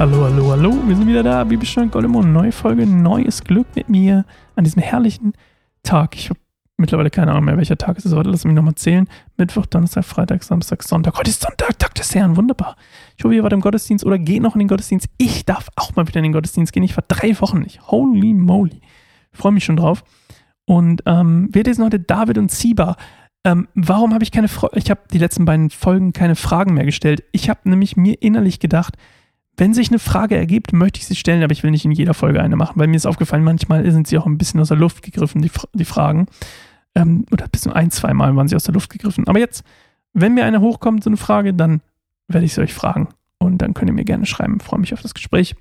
Hallo, hallo, hallo, wir sind wieder da. Bibelstunde Goldemond, neue Folge, neues Glück mit mir an diesem herrlichen Tag. Ich habe mittlerweile keine Ahnung mehr, welcher Tag es ist heute. Lass mich nochmal zählen. Mittwoch, Donnerstag, Freitag, Samstag, Sonntag. Heute ist Sonntag, Tag des Herrn, wunderbar. Ich hoffe, ihr wart im Gottesdienst oder geht noch in den Gottesdienst. Ich darf auch mal wieder in den Gottesdienst gehen. Ich war drei Wochen nicht. Holy moly. Ich freue mich schon drauf. Und ähm, wir lesen heute David und Ziba. Ähm, warum habe ich keine Frage? Ich habe die letzten beiden Folgen keine Fragen mehr gestellt. Ich habe nämlich mir innerlich gedacht, wenn sich eine Frage ergibt, möchte ich sie stellen, aber ich will nicht in jeder Folge eine machen, weil mir ist aufgefallen, manchmal sind sie auch ein bisschen aus der Luft gegriffen, die, die Fragen. Ähm, oder bis zu ein, zwei Mal waren sie aus der Luft gegriffen. Aber jetzt, wenn mir eine hochkommt, so eine Frage, dann werde ich sie euch fragen. Und dann könnt ihr mir gerne schreiben. Ich freue mich auf das Gespräch.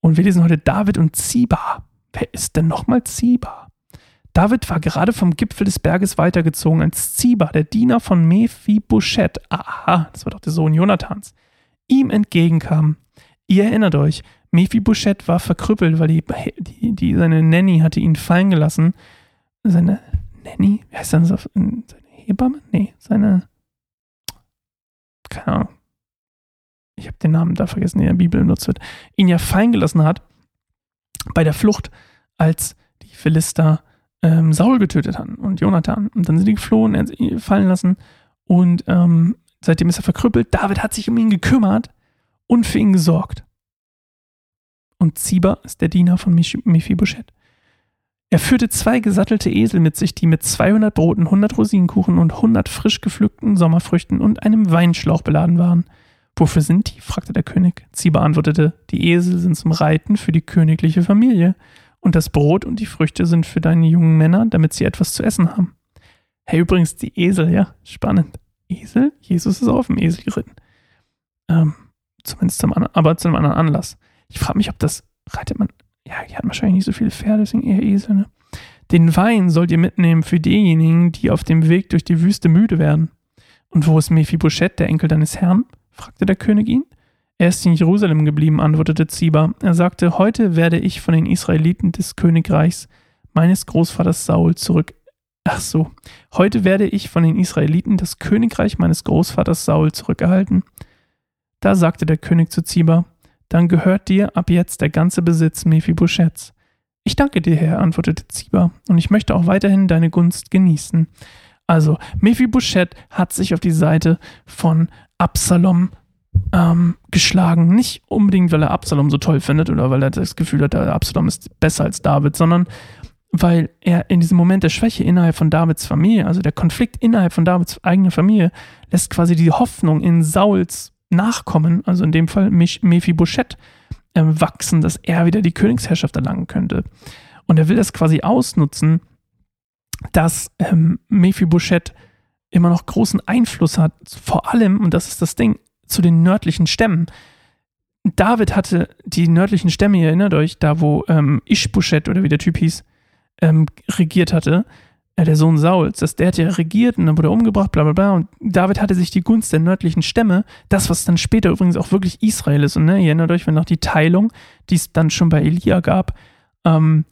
Und wir lesen heute David und Ziba. Wer ist denn nochmal Ziba? David war gerade vom Gipfel des Berges weitergezogen, als Ziba, der Diener von Mephibosheth, aha, das war doch der Sohn Jonathans, ihm entgegenkam. Ihr erinnert euch, Mephibosheth war verkrüppelt, weil die, die, die, seine Nanny hatte ihn fallen gelassen. Seine Nanny? Wie heißt das? Seine Hebamme? Nee, seine. Keine Ahnung. Ich habe den Namen da vergessen, der in der Bibel benutzt wird. Ihn ja fallen gelassen hat bei der Flucht, als die Philister ähm, Saul getötet hatten und Jonathan. Und dann sind die geflohen, fallen lassen und ähm, seitdem ist er verkrüppelt. David hat sich um ihn gekümmert und für ihn gesorgt. Und Ziba ist der Diener von Mephibosheth. Er führte zwei gesattelte Esel mit sich, die mit 200 Broten, 100 Rosinenkuchen und 100 frisch gepflückten Sommerfrüchten und einem Weinschlauch beladen waren. Wofür sind die? fragte der König. Ziba antwortete, die Esel sind zum Reiten für die königliche Familie und das Brot und die Früchte sind für deine jungen Männer, damit sie etwas zu essen haben. Hey, übrigens, die Esel, ja, spannend. Esel? Jesus ist auf dem Esel geritten. Ähm, zumindest zum anderen, aber zu einem anderen Anlass. Ich frage mich, ob das, reitet man, ja, die hatten wahrscheinlich nicht so viele Pferde, deswegen eher Esel, ne? Den Wein sollt ihr mitnehmen für diejenigen, die auf dem Weg durch die Wüste müde werden. Und wo ist Mephibosheth, der Enkel deines Herrn? fragte der König ihn. Er ist in Jerusalem geblieben, antwortete Ziba. Er sagte, heute werde ich von den Israeliten des Königreichs meines Großvaters Saul zurück. Ach so, heute werde ich von den Israeliten das Königreich meines Großvaters Saul zurückerhalten. Da sagte der König zu Ziba, dann gehört dir ab jetzt der ganze Besitz Mephibosheths. Ich danke dir, Herr, antwortete Ziba, und ich möchte auch weiterhin deine Gunst genießen. Also, Mephibosheth hat sich auf die Seite von Absalom ähm, geschlagen. Nicht unbedingt, weil er Absalom so toll findet oder weil er das Gefühl hat, Absalom ist besser als David, sondern weil er in diesem Moment der Schwäche innerhalb von Davids Familie, also der Konflikt innerhalb von Davids eigener Familie, lässt quasi die Hoffnung in Sauls Nachkommen, also in dem Fall Mephibosheth, äh, wachsen, dass er wieder die Königsherrschaft erlangen könnte. Und er will das quasi ausnutzen, dass ähm, Mephibosheth immer noch großen Einfluss hat, vor allem, und das ist das Ding, zu den nördlichen Stämmen. David hatte die nördlichen Stämme, ihr erinnert euch, da wo ähm, Ishbosheth oder wie der Typ hieß, ähm, regiert hatte, äh, der Sohn Sauls, dass der hat ja regiert und dann wurde er umgebracht, bla bla bla. Und David hatte sich die Gunst der nördlichen Stämme, das, was dann später übrigens auch wirklich Israel ist. Und ne, ihr erinnert euch, wenn noch die Teilung, die es dann schon bei Elia gab, ähm,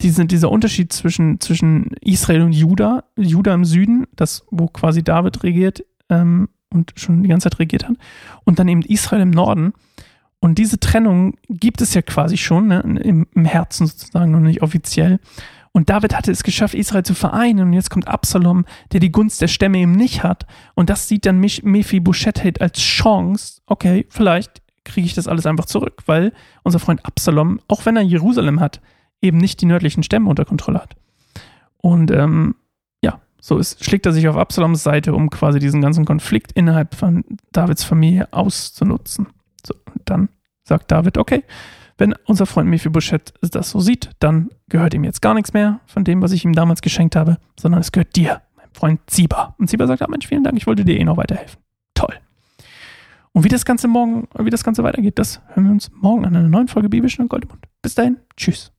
diese, dieser Unterschied zwischen, zwischen Israel und Juda, Juda im Süden, das, wo quasi David regiert ähm, und schon die ganze Zeit regiert hat, und dann eben Israel im Norden. Und diese Trennung gibt es ja quasi schon ne, im, im Herzen sozusagen noch nicht offiziell. Und David hatte es geschafft, Israel zu vereinen. Und jetzt kommt Absalom, der die Gunst der Stämme eben nicht hat. Und das sieht dann Mephibosheth als Chance. Okay, vielleicht kriege ich das alles einfach zurück, weil unser Freund Absalom, auch wenn er Jerusalem hat, eben nicht die nördlichen Stämme unter Kontrolle hat. Und ähm, ja, so ist, schlägt er sich auf Absaloms Seite, um quasi diesen ganzen Konflikt innerhalb von Davids Familie auszunutzen. So, und dann sagt David, okay, wenn unser Freund Mephibosheth das so sieht, dann gehört ihm jetzt gar nichts mehr von dem, was ich ihm damals geschenkt habe, sondern es gehört dir, mein Freund Ziba. Und Ziba sagt, ah Mensch, vielen Dank, ich wollte dir eh noch weiterhelfen. Toll. Und wie das Ganze morgen, wie das Ganze weitergeht, das hören wir uns morgen an einer neuen Folge Bibelschnur Goldemund. Bis dahin, tschüss.